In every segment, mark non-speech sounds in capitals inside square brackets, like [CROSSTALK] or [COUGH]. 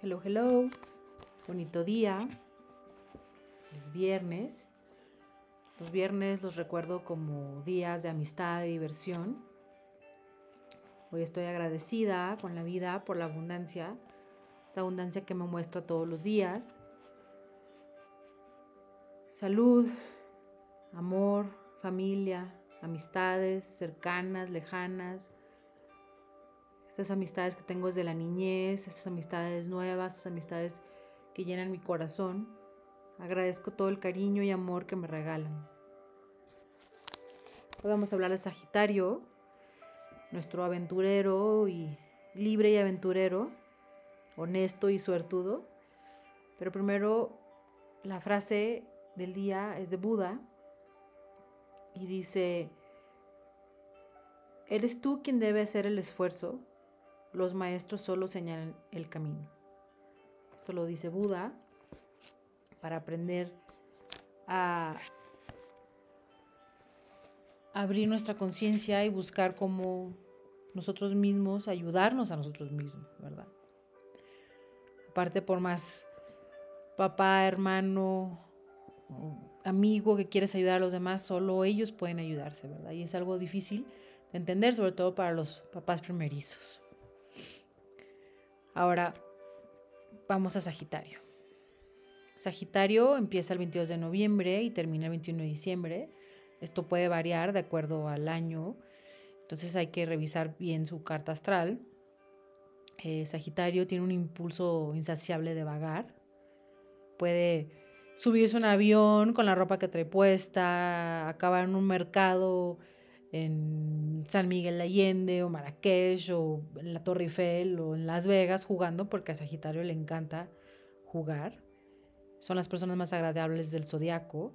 Hello, hello. Bonito día. Es viernes. Los viernes los recuerdo como días de amistad y diversión. Hoy estoy agradecida con la vida por la abundancia, esa abundancia que me muestra todos los días. Salud, amor, familia, amistades cercanas, lejanas, esas amistades que tengo desde la niñez, esas amistades nuevas, esas amistades que llenan mi corazón. Agradezco todo el cariño y amor que me regalan. Hoy vamos a hablar de Sagitario, nuestro aventurero y libre y aventurero, honesto y suertudo. Pero primero, la frase del día es de Buda y dice, eres tú quien debe hacer el esfuerzo los maestros solo señalan el camino. Esto lo dice Buda para aprender a abrir nuestra conciencia y buscar cómo nosotros mismos ayudarnos a nosotros mismos, ¿verdad? Aparte, por más papá, hermano, amigo que quieres ayudar a los demás, solo ellos pueden ayudarse, ¿verdad? Y es algo difícil de entender, sobre todo para los papás primerizos. Ahora vamos a Sagitario. Sagitario empieza el 22 de noviembre y termina el 21 de diciembre. Esto puede variar de acuerdo al año, entonces hay que revisar bien su carta astral. Eh, Sagitario tiene un impulso insaciable de vagar. Puede subirse un avión con la ropa que trae puesta, acabar en un mercado en San Miguel de Allende o Marrakech o en la Torre Eiffel o en Las Vegas jugando porque a Sagitario le encanta jugar. Son las personas más agradables del zodiaco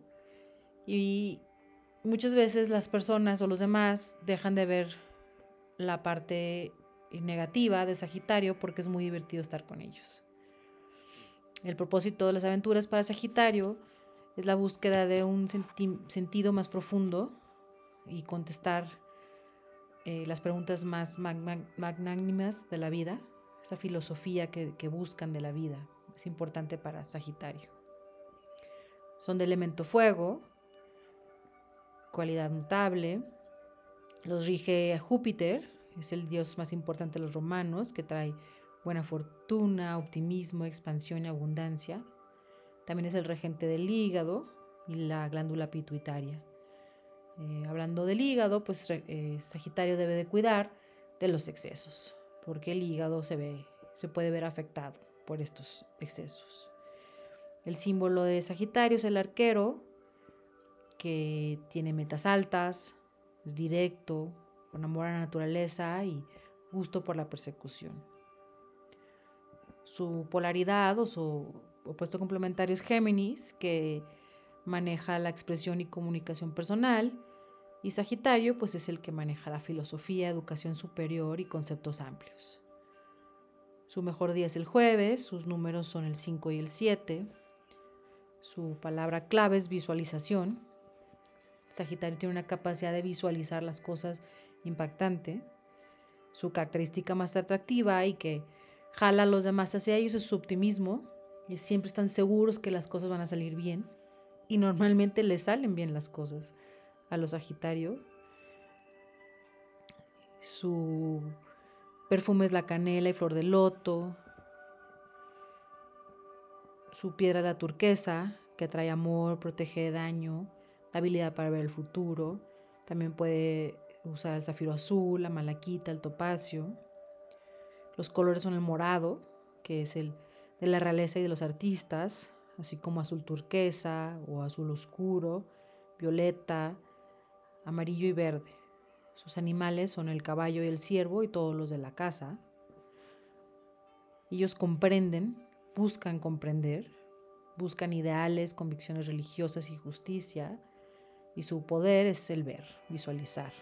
y muchas veces las personas o los demás dejan de ver la parte negativa de Sagitario porque es muy divertido estar con ellos. El propósito de las aventuras para Sagitario es la búsqueda de un sentido más profundo y contestar eh, las preguntas más magnánimas de la vida, esa filosofía que, que buscan de la vida. Es importante para Sagitario. Son de elemento fuego, cualidad mutable. Los rige Júpiter, es el dios más importante de los romanos, que trae buena fortuna, optimismo, expansión y abundancia. También es el regente del hígado y la glándula pituitaria. Eh, hablando del hígado, pues eh, Sagitario debe de cuidar de los excesos, porque el hígado se, ve, se puede ver afectado por estos excesos. El símbolo de Sagitario es el arquero, que tiene metas altas, es directo, con amor a la naturaleza y gusto por la persecución. Su polaridad o su opuesto complementario es Géminis, que maneja la expresión y comunicación personal, y Sagitario pues es el que maneja la filosofía, educación superior y conceptos amplios. Su mejor día es el jueves, sus números son el 5 y el 7. Su palabra clave es visualización. Sagitario tiene una capacidad de visualizar las cosas impactante. Su característica más atractiva y que jala a los demás hacia ellos es su optimismo. Y siempre están seguros que las cosas van a salir bien y normalmente les salen bien las cosas a los Sagitario. Su perfume es la canela y flor de loto. Su piedra de turquesa, que atrae amor, protege de daño, la habilidad para ver el futuro. También puede usar el zafiro azul, la malaquita, el topacio. Los colores son el morado, que es el de la realeza y de los artistas, así como azul turquesa o azul oscuro, violeta, amarillo y verde. Sus animales son el caballo y el ciervo y todos los de la casa. Ellos comprenden, buscan comprender, buscan ideales, convicciones religiosas y justicia, y su poder es el ver, visualizar.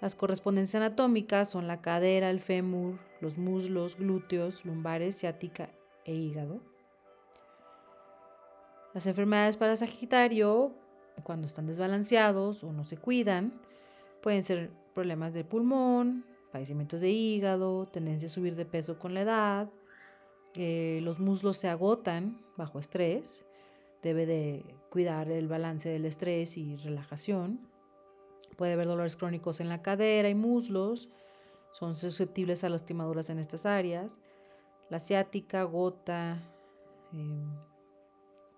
Las correspondencias anatómicas son la cadera, el fémur, los muslos, glúteos, lumbares, ciática e hígado. Las enfermedades para Sagitario, cuando están desbalanceados o no se cuidan, pueden ser problemas de pulmón, padecimientos de hígado, tendencia a subir de peso con la edad, Eh, los muslos se agotan bajo estrés. Debe de cuidar el balance del estrés y relajación. Puede haber dolores crónicos en la cadera y muslos. Son susceptibles a lastimaduras en estas áreas. La ciática, gota, em,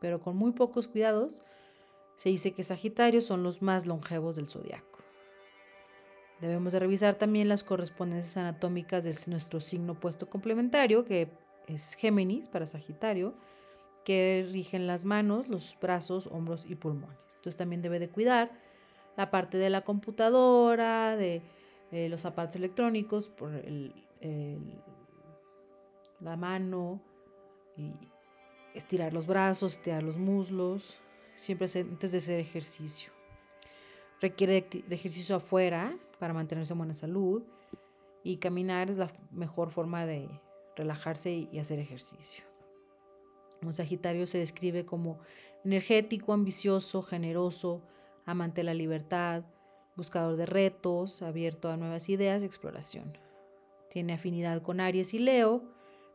pero con muy pocos cuidados, se dice que Sagitario son los más longevos del zodiaco. Debemos de revisar también las correspondencias anatómicas de nuestro signo puesto complementario, que es Géminis para Sagitario, que rigen las manos, los brazos, hombros y pulmones. Entonces también debe de cuidar la parte de la computadora, de eh, los aparatos electrónicos, por la mano, y estirar los brazos, estirar los muslos, siempre antes de hacer ejercicio. Requiere de ejercicio afuera para mantenerse en buena salud y caminar es la mejor forma de relajarse y hacer ejercicio. Un Sagitario se describe como energético, ambicioso, generoso, amante de la libertad, buscador de retos, abierto a nuevas ideas y exploración. Tiene afinidad con Aries y Leo,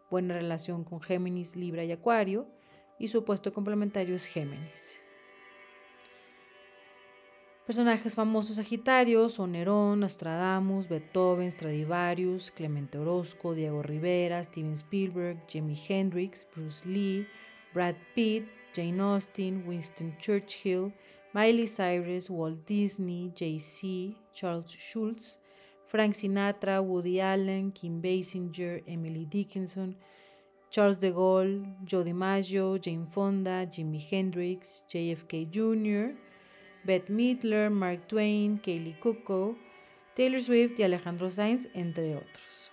buena relación con Géminis, Libra y Acuario, y su puesto complementario es Géminis. Personajes famosos sagitarios son Nerón, Nostradamus, Beethoven, Stradivarius, Clemente Orozco, Diego Rivera, Steven Spielberg, Jimi Hendrix, Bruce Lee, Brad Pitt, Jane Austen, Winston Churchill, Miley Cyrus, Walt Disney, Jay-Z, Charles Schultz, Frank Sinatra, Woody Allen, Kim Basinger, Emily Dickinson, Charles de Gaulle, Joe DiMaggio, Jane Fonda, Jimi Hendrix, JFK Jr., Beth Midler, Mark Twain, Kaylee Cuoco, Taylor Swift y Alejandro Sainz, entre otros.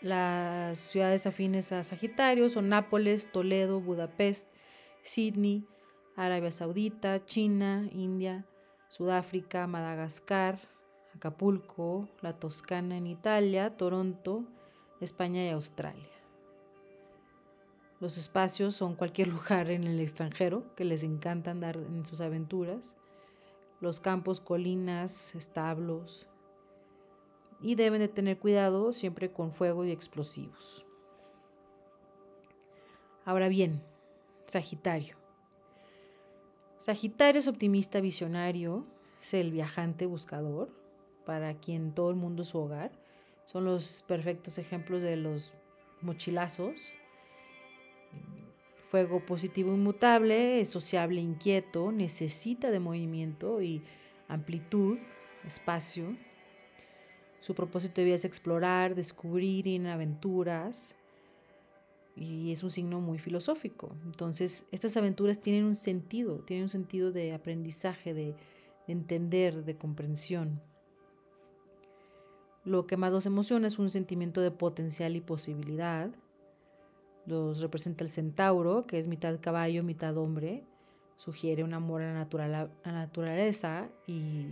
Las ciudades afines a Sagitario son Nápoles, Toledo, Budapest, Sydney, Arabia Saudita, China, India, Sudáfrica, Madagascar, Acapulco, la Toscana en Italia, Toronto, España y Australia. Los espacios son cualquier [LAUGHS] lugar en el extranjero que les encanta andar en sus aventuras. Los campos, colinas, establos. Y deben de tener cuidado siempre con fuego y explosivos. Ahora bien, Sagitario. Sagitario es optimista visionario, es el viajante buscador, para quien todo el mundo es su hogar. Son los perfectos ejemplos de los mochilazos, Fuego positivo inmutable, es sociable, inquieto, necesita de movimiento y amplitud, espacio. Su propósito de vida es explorar, descubrir en aventuras y es un signo muy filosófico. Entonces, estas aventuras tienen un sentido, tienen un sentido de aprendizaje, de entender, de comprensión. Lo que más los emociona es un sentimiento de potencial y posibilidad los representa el centauro, que es mitad caballo, mitad hombre. Sugiere un amor a la, naturaleza y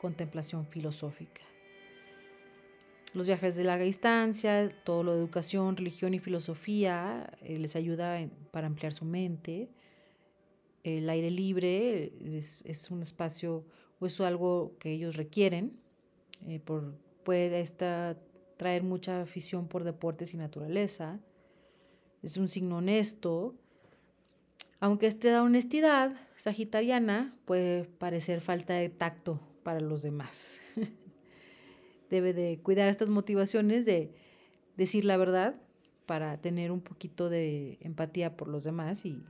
contemplación filosófica. Los viajes de larga distancia, todo lo de educación, religión y filosofía eh, les ayuda para ampliar su mente. El aire libre es, un espacio o es algo que ellos requieren. Eh, por, puede esta, traer mucha afición por deportes y naturaleza es un signo honesto, aunque esta honestidad sagitariana puede parecer falta de tacto para los demás. [LAUGHS] Debe de cuidar estas motivaciones de decir la verdad para tener un poquito de empatía por los demás y,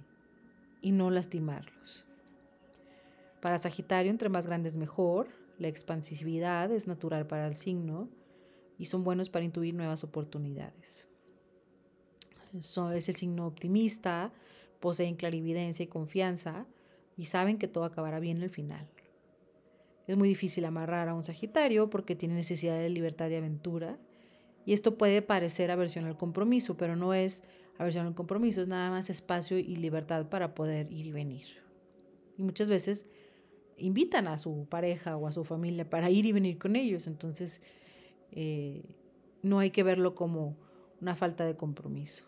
y no lastimarlos. Para Sagitario, entre más grandes mejor. La expansividad es natural para el signo y son buenos para intuir nuevas oportunidades es el signo optimista, poseen clarividencia y confianza y saben que todo acabará bien al final. Es muy difícil amarrar a un Sagitario porque tiene necesidad de libertad y aventura. Y esto puede parecer aversión al compromiso, pero no es aversión al compromiso, es nada más espacio y libertad para poder ir y venir. Y muchas veces invitan a su pareja o a su familia para ir y venir con ellos. Entonces, eh, no hay que verlo como una falta de compromiso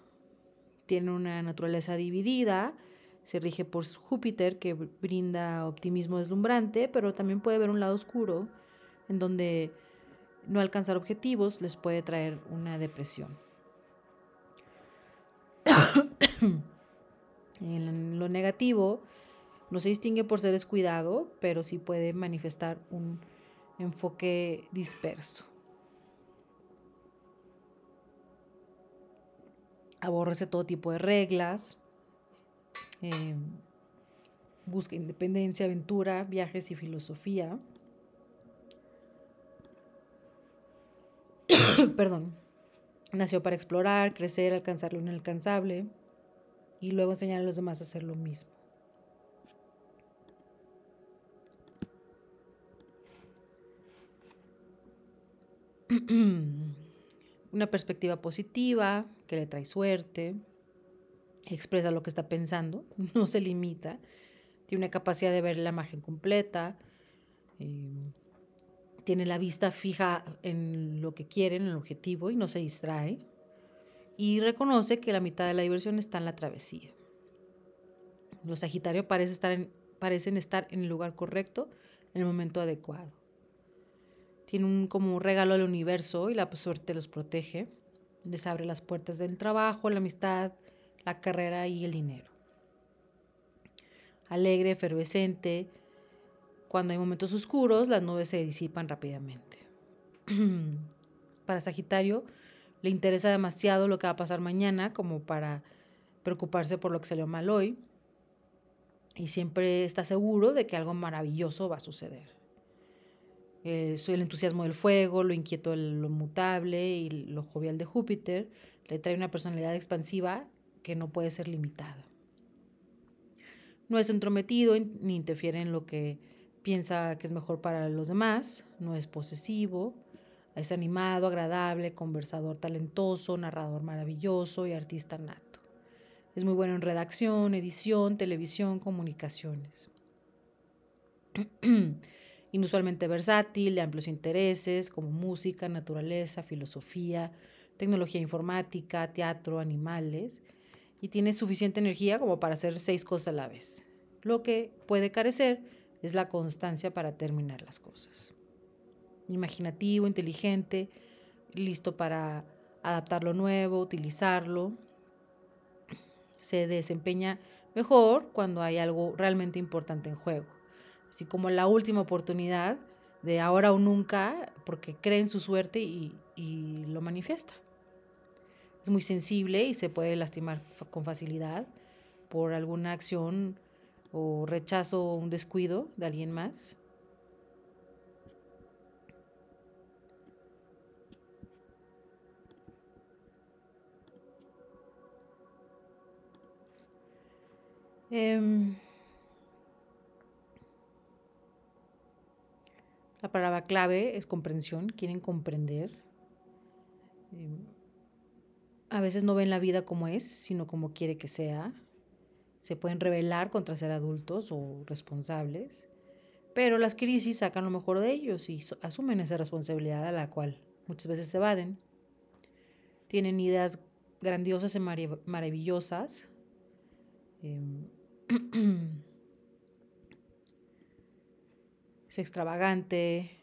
tiene una naturaleza dividida, se rige por Júpiter que brinda optimismo deslumbrante, pero también puede haber un lado oscuro en donde no alcanzar objetivos les puede traer una depresión. [COUGHS] en lo negativo, no se distingue por ser descuidado, pero sí puede manifestar un enfoque disperso. Aborrece todo tipo de reglas. Eh, busca independencia, aventura, viajes y filosofía. [COUGHS] Perdón. Nació para explorar, crecer, alcanzar lo inalcanzable y luego enseñar a los demás a hacer lo mismo. [CLEARS THROAT] Una perspectiva positiva que le trae suerte, expresa lo que está pensando, [LAUGHS] no se limita, tiene una capacidad de ver la imagen completa, eh, tiene la vista fija en lo que quiere, en el objetivo y no se distrae. Y reconoce que la mitad de la diversión está en la travesía. Los Sagitarios parecen estar en, parecen estar en el lugar correcto en el momento adecuado. Tienen un, como un regalo al universo y la suerte los protege. Les abre las puertas del trabajo, la amistad, la carrera y el dinero. Alegre, efervescente, cuando hay momentos oscuros, las nubes se disipan rápidamente. [CLEARS THROAT] para Sagitario, le interesa demasiado lo que va a pasar mañana como para preocuparse por lo que salió mal hoy. Y siempre está seguro de que algo maravilloso va a suceder. Eh, soy el entusiasmo del fuego, lo inquieto de lo mutable y lo jovial de Júpiter. Le trae una personalidad expansiva que no puede ser limitada. No es entrometido ni interfiere en lo que piensa que es mejor para los demás, no es posesivo, es animado, agradable, conversador talentoso, narrador maravilloso y artista nato. Es muy bueno en redacción, edición, televisión, comunicaciones. [CLEARS THROAT] Inusualmente versátil, de amplios intereses como música, naturaleza, filosofía, tecnología informática, teatro, animales, y tiene suficiente energía como para hacer seis cosas a la vez. Lo que puede carecer es la constancia para terminar las cosas. Imaginativo, inteligente, listo para adaptar lo nuevo, utilizarlo. Se desempeña mejor cuando hay algo realmente importante en juego, así como la última oportunidad de ahora o nunca, porque cree en su suerte y, lo manifiesta. Es muy sensible y se puede lastimar con facilidad por alguna acción o rechazo un descuido de alguien más. Em, la palabra clave es comprensión, quieren comprender. Em, a veces no ven la vida como es, sino como quiere que sea se pueden rebelar contra ser adultos o responsables, pero las crisis sacan lo mejor de ellos y asumen esa responsabilidad a la cual muchas veces se evaden. Tienen ideas grandiosas y maravillosas. Em, [CLEARS THROAT] extravagante,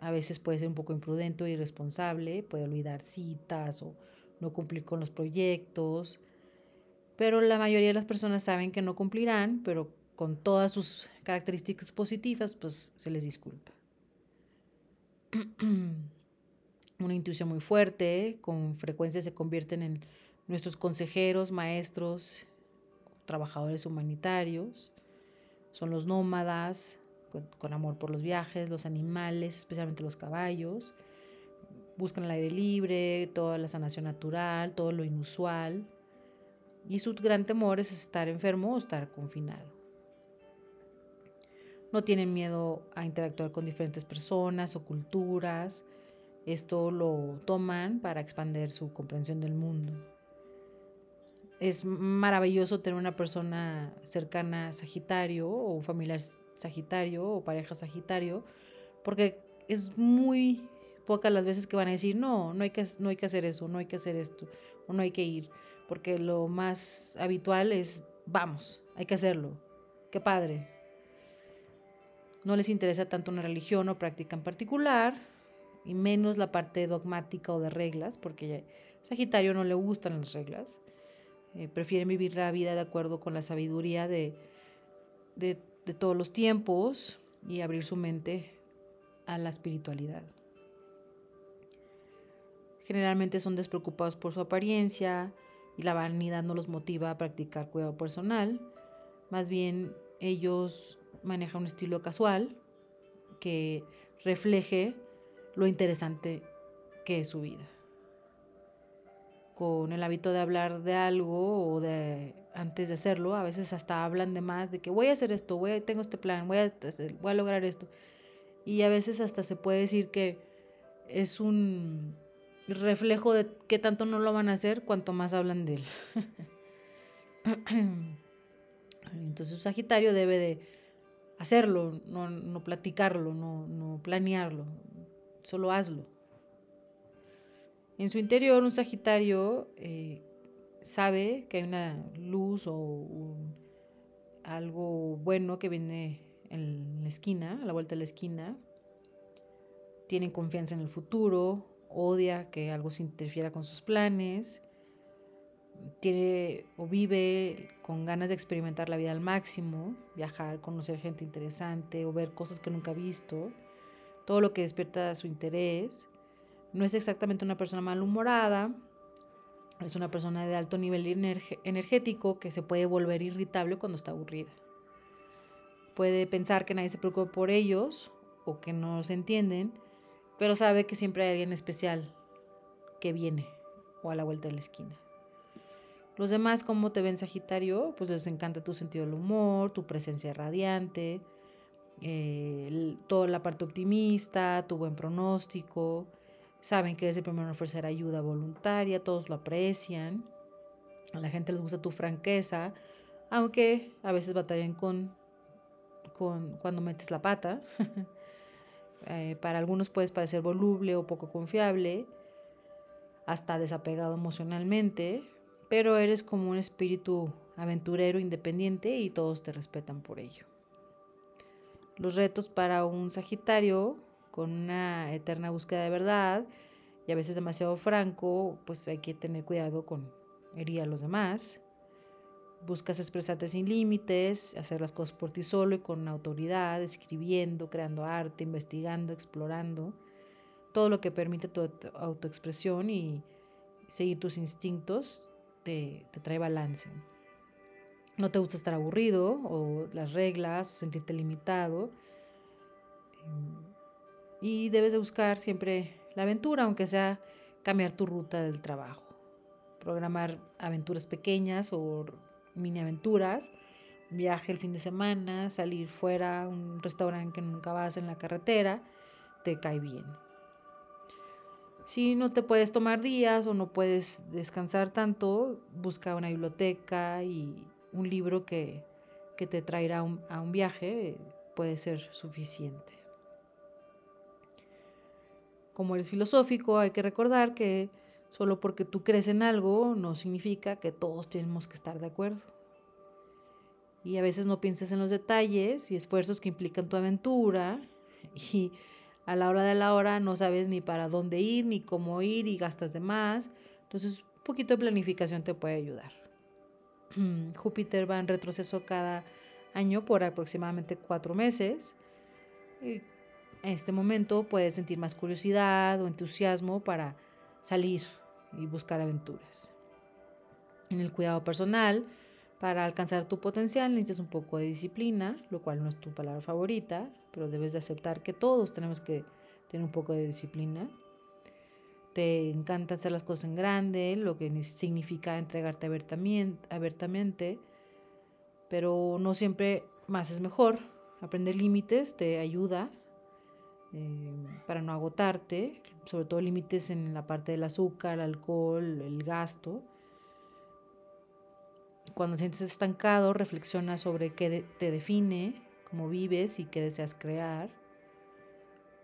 a veces puede ser un poco imprudente o irresponsable, puede olvidar citas o no cumplir con los proyectos, pero la mayoría de las personas saben que no cumplirán, pero con todas sus características positivas, pues se les disculpa. [CLEARS THROAT] Una intuición muy fuerte, con frecuencia se convierten en nuestros consejeros, maestros, trabajadores humanitarios. Son los nómadas, con, amor por los viajes, los animales, especialmente los caballos. Buscan el aire libre, toda la sanación natural, todo lo inusual y su gran temor es estar enfermo o estar confinado. No tienen miedo a interactuar con diferentes personas o culturas. Esto lo toman para expandir su comprensión del mundo. Es maravilloso tener una persona cercana a Sagitario o un familiar Sagitario o pareja Sagitario, porque es muy pocas las veces que van a decir, no, no hay que, no hay que hacer eso, no hay que hacer esto, o no hay que ir porque lo más habitual es, vamos, hay que hacerlo, qué padre. No les interesa tanto una religión o práctica en particular, y menos la parte dogmática o de reglas, porque Sagitario no le gustan las reglas. eh, prefieren vivir la vida de acuerdo con la sabiduría de, de, de todos los tiempos y abrir su mente a la espiritualidad. Generalmente son despreocupados por su apariencia y la vanidad no los motiva a practicar cuidado personal. Más bien ellos manejan un estilo casual que refleje lo interesante que es su vida. Con el hábito de hablar de algo o de antes de hacerlo, a veces hasta hablan de más, de que voy a hacer esto, voy tengo este plan, voy a, voy a lograr esto. Y a veces hasta se puede decir que es un reflejo de qué tanto no lo van a hacer cuanto más hablan de él. [CLEARS THROAT] Entonces un Sagitario debe de hacerlo, no, no platicarlo, no, no, planearlo, solo hazlo. En su interior un Sagitario eh, sabe que hay una luz o algo bueno que viene en la esquina, a la vuelta de la esquina. Tienen confianza en el futuro, odia que algo se interfiera con sus planes, tiene o vive con ganas de experimentar la vida al máximo, viajar, conocer gente interesante o ver cosas que nunca ha visto, todo lo que despierta su interés. No es exactamente una persona malhumorada, es una persona de alto nivel energético que se puede volver irritable cuando está aburrida. Puede pensar que nadie se preocupa por ellos o que no se entienden, pero sabe que siempre hay alguien especial que viene o a la vuelta de la esquina. Los demás, ¿cómo te ven Sagitario? Pues les encanta tu sentido del humor, tu presencia radiante, eh, toda la parte optimista, tu buen pronóstico. Saben que es el primero en ofrecer ayuda voluntaria, todos lo aprecian. A la gente les gusta tu franqueza, aunque a veces batallan con, con cuando metes la pata. [LAUGHS] Eh, para algunos puedes parecer voluble o poco confiable, hasta desapegado emocionalmente, pero eres como un espíritu aventurero independiente y todos te respetan por ello. Los retos para un Sagitario con una eterna búsqueda de verdad y a veces demasiado franco, pues hay que tener cuidado con herir a los demás. Buscas expresarte sin límites, hacer las cosas por ti solo y con autoridad, escribiendo, creando arte, investigando, explorando. Todo lo que permite tu autoexpresión y seguir tus instintos te, te trae balance. No te gusta estar aburrido o las reglas o sentirte limitado. Y debes de buscar siempre la aventura, aunque sea cambiar tu ruta del trabajo. Programar aventuras pequeñas o mini aventuras, viaje el fin de semana, salir fuera a un restaurante que nunca vas en la carretera, te cae bien. Si no te puedes tomar días o no puedes descansar tanto, busca una biblioteca y un libro que, que te traerá a un viaje puede ser suficiente. Como eres filosófico, hay que recordar que Solo porque tú crees en algo no significa que todos tenemos que estar de acuerdo. Y a veces no pienses en los detalles y esfuerzos que implican tu aventura y a la hora de la hora no sabes ni para dónde ir ni cómo ir y gastas de más. Entonces, un poquito de planificación te puede ayudar. [CLEARS THROAT] Júpiter va en retroceso cada año por aproximadamente cuatro meses. En este momento puedes sentir más curiosidad o entusiasmo para salir y buscar aventuras. En el cuidado personal, para alcanzar tu potencial necesitas un poco de disciplina, lo cual no es tu palabra favorita, pero debes de aceptar que todos tenemos que tener un poco de disciplina. Te encanta hacer las cosas en grande, lo que significa entregarte abiertamente, pero no siempre más es mejor. Aprender límites te ayuda eh, para no agotarte, sobre todo límites en la parte del azúcar, el alcohol, el gasto. Cuando te sientes estancado, reflexiona sobre qué te define, cómo vives y qué deseas crear.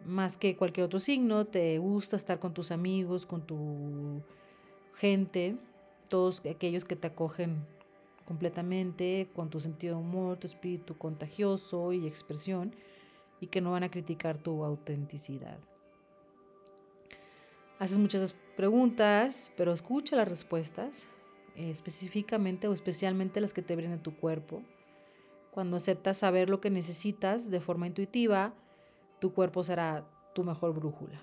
Más que cualquier otro signo, te gusta estar con tus amigos, con tu gente, todos aquellos que te acogen completamente, con tu sentido de humor, tu espíritu contagioso y expresión y que no van a criticar tu autenticidad. Haces muchas preguntas, pero escucha las respuestas. específicamente o especialmente las que te brinda tu cuerpo. Cuando aceptas saber lo que necesitas de forma intuitiva, tu cuerpo será tu mejor brújula.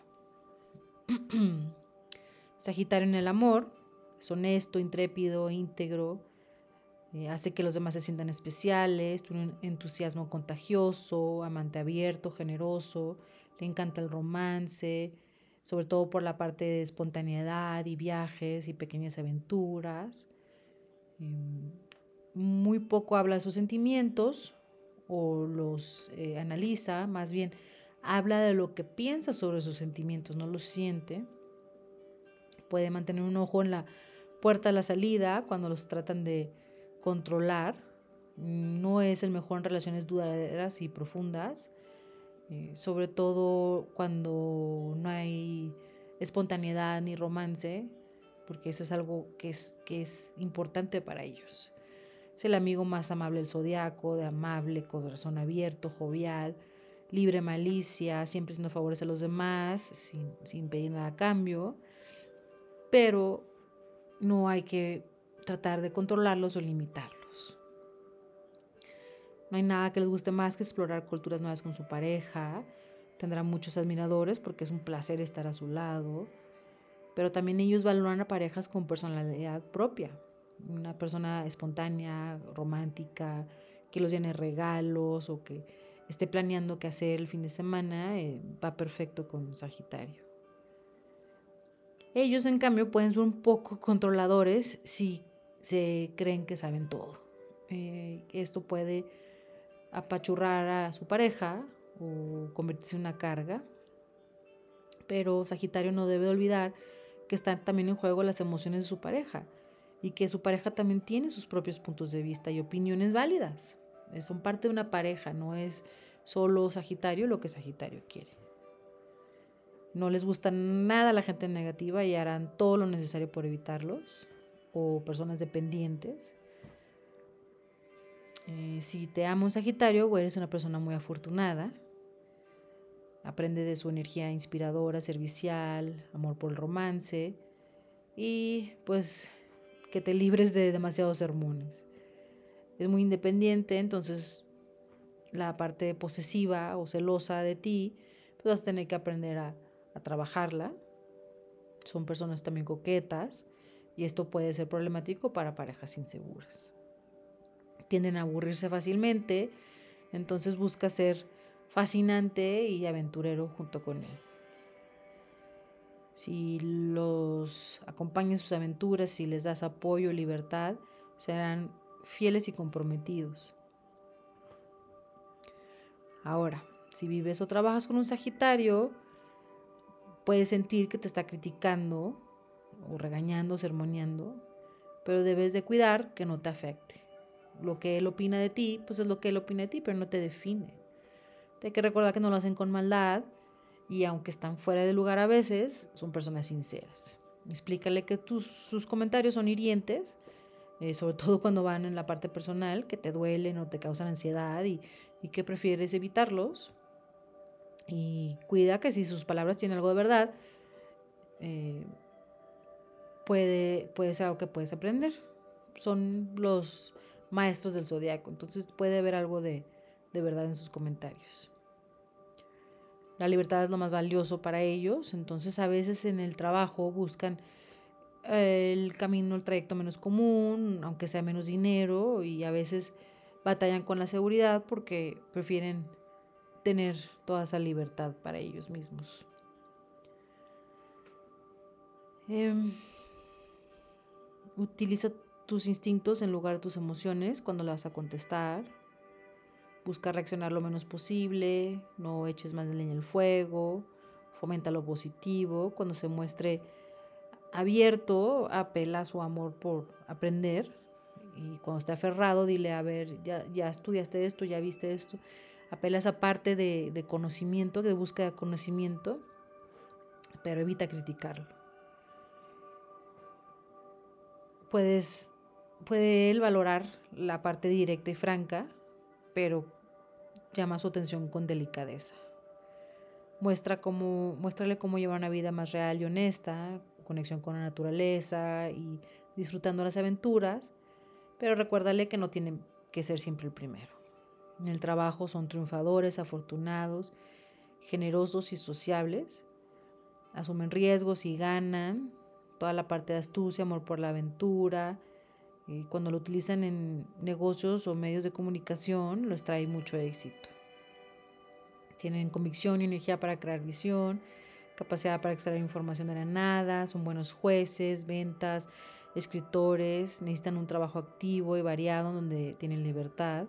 [CLEARS THROAT] Sagitario en el amor, es honesto, intrépido, íntegro, eh, hace que los demás se sientan especiales, tiene un entusiasmo contagioso, amante abierto, generoso, le encanta el romance, sobre todo por la parte de espontaneidad y viajes y pequeñas aventuras. Em, muy poco habla de sus sentimientos o los eh, analiza, más bien habla de lo que piensa sobre sus sentimientos, no los siente. Puede mantener un ojo en la puerta de la salida cuando los tratan de controlar. No es el mejor en relaciones duraderas y profundas, eh, sobre todo cuando no hay espontaneidad ni romance, porque eso es algo que es, que es importante para ellos. Es el amigo más amable del zodiaco, de amable, corazón abierto, jovial, libre malicia, siempre haciendo favores a los demás, sin, sin pedir nada a cambio. Pero no hay que tratar de controlarlos o limitarlos. No hay nada que les guste más que explorar culturas nuevas con su pareja. Tendrán muchos admiradores porque es un placer estar a su lado. Pero también ellos valoran a parejas con personalidad propia. Una persona espontánea, romántica, que los llene regalos o que esté planeando qué hacer el fin de semana, eh, va perfecto con Sagitario. Ellos, en cambio, pueden ser un poco controladores si se creen que saben todo. Eh, esto puede apachurrar a su pareja o convertirse en una carga, pero Sagitario no debe olvidar que están también en juego las emociones de su pareja y que su pareja también tiene sus propios puntos de vista y opiniones válidas. Son parte de una pareja, no es solo Sagitario lo que Sagitario quiere. No les gusta nada la gente negativa y harán todo lo necesario por evitarlos o personas dependientes. Eh, si te ama un Sagitario, o eres una persona muy afortunada. Aprende de su energía inspiradora, servicial, amor por el romance y pues que te libres de demasiados sermones. Es muy independiente, entonces la parte posesiva o celosa de ti, pues vas a tener que aprender a, a trabajarla. Son personas también coquetas y esto puede ser problemático para parejas inseguras. Tienden a aburrirse fácilmente, entonces busca ser fascinante y aventurero junto con él. Si los acompañas en sus aventuras, si les das apoyo libertad, serán fieles y comprometidos. Ahora, si vives o trabajas con un Sagitario, puedes sentir que te está criticando o regañando, sermoneando, pero debes de cuidar que no te afecte. Lo que él opina de ti, pues es lo que él opina de ti, pero no te define. Hay que recordar que no lo hacen con maldad y aunque están fuera de lugar a veces, son personas sinceras. Explícale que tus, sus comentarios son hirientes, eh, sobre todo [LAUGHS] cuando van en la parte personal, que te duelen o te causan ansiedad y, y que prefieres evitarlos. Y cuida que si sus palabras tienen algo de verdad, eh, puede, puede ser algo que puedes aprender. Son los maestros del zodiaco, entonces puede haber algo de, de verdad en sus comentarios. La libertad es lo más valioso para ellos, entonces a veces en el trabajo buscan el camino, el trayecto menos común, aunque sea menos dinero, y a veces batallan con la seguridad porque prefieren tener toda esa libertad para ellos mismos. Em, Utiliza tus instintos en lugar de tus emociones cuando le vas a contestar. Busca reaccionar lo menos posible, no eches más leña al fuego, fomenta lo positivo. Cuando se muestre abierto, apela a su amor por aprender. Y cuando esté aferrado, dile, a ver, ya, ya estudiaste esto, ya viste esto. Apela a esa parte de, de conocimiento, de búsqueda de conocimiento, pero evita criticarlo. Puedes, puede él valorar la parte directa y franca, pero llama su atención con delicadeza. Muestra cómo, muéstrale cómo llevar una vida más real y honesta, conexión con la naturaleza y disfrutando las aventuras, pero recuérdale que no tiene que ser siempre el primero. En el trabajo son triunfadores, afortunados, generosos y sociables, asumen riesgos y ganan, toda la parte de astucia, amor por la aventura, y cuando lo utilizan en negocios o medios de comunicación, les trae mucho éxito. Tienen convicción y energía para crear visión, capacidad para extraer información de la nada, son buenos jueces, ventas, escritores, necesitan un trabajo activo y variado donde tienen libertad.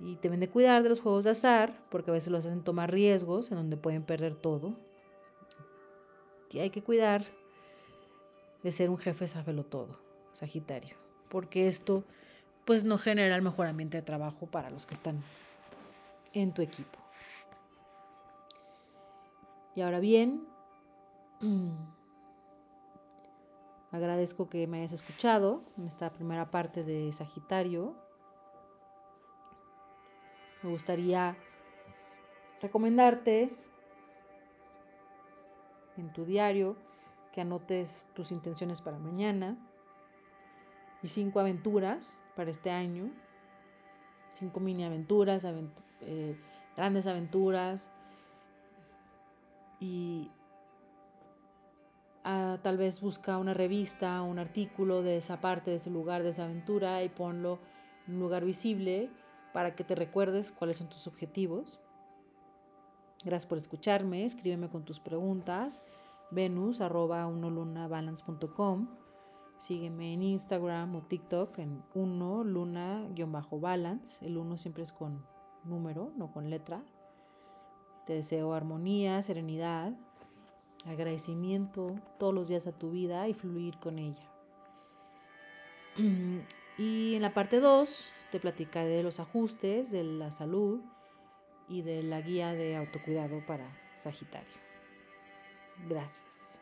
Y deben de cuidar de los juegos de azar, porque a veces los hacen tomar riesgos en donde pueden perder todo. Y hay que cuidar de ser un jefe sábelo todo, Sagitario, porque esto pues no genera el mejor ambiente de trabajo para los que están en tu equipo. Y ahora bien, [CLEARS THROAT] agradezco que me hayas escuchado en esta primera parte de Sagitario. Me gustaría recomendarte en tu diario que anotes tus intenciones para mañana. Y cinco aventuras para este año, cinco mini aventuras, eh, grandes aventuras. Y tal vez busca una revista, un artículo de esa parte, de ese lugar, de esa aventura y ponlo en un lugar visible para que te recuerdes cuáles son tus objetivos. Gracias por escucharme, escríbeme con tus preguntas, venus arroba. Sígueme en Instagram o TikTok en uno luna-balance. El uno siempre es con número, no con letra. Te deseo armonía, serenidad, agradecimiento todos los días a tu vida y fluir con ella. [CLEARS THROAT] Y en la parte 2 te platicaré de los ajustes, de la salud y de la guía de autocuidado para Sagitario. Gracias.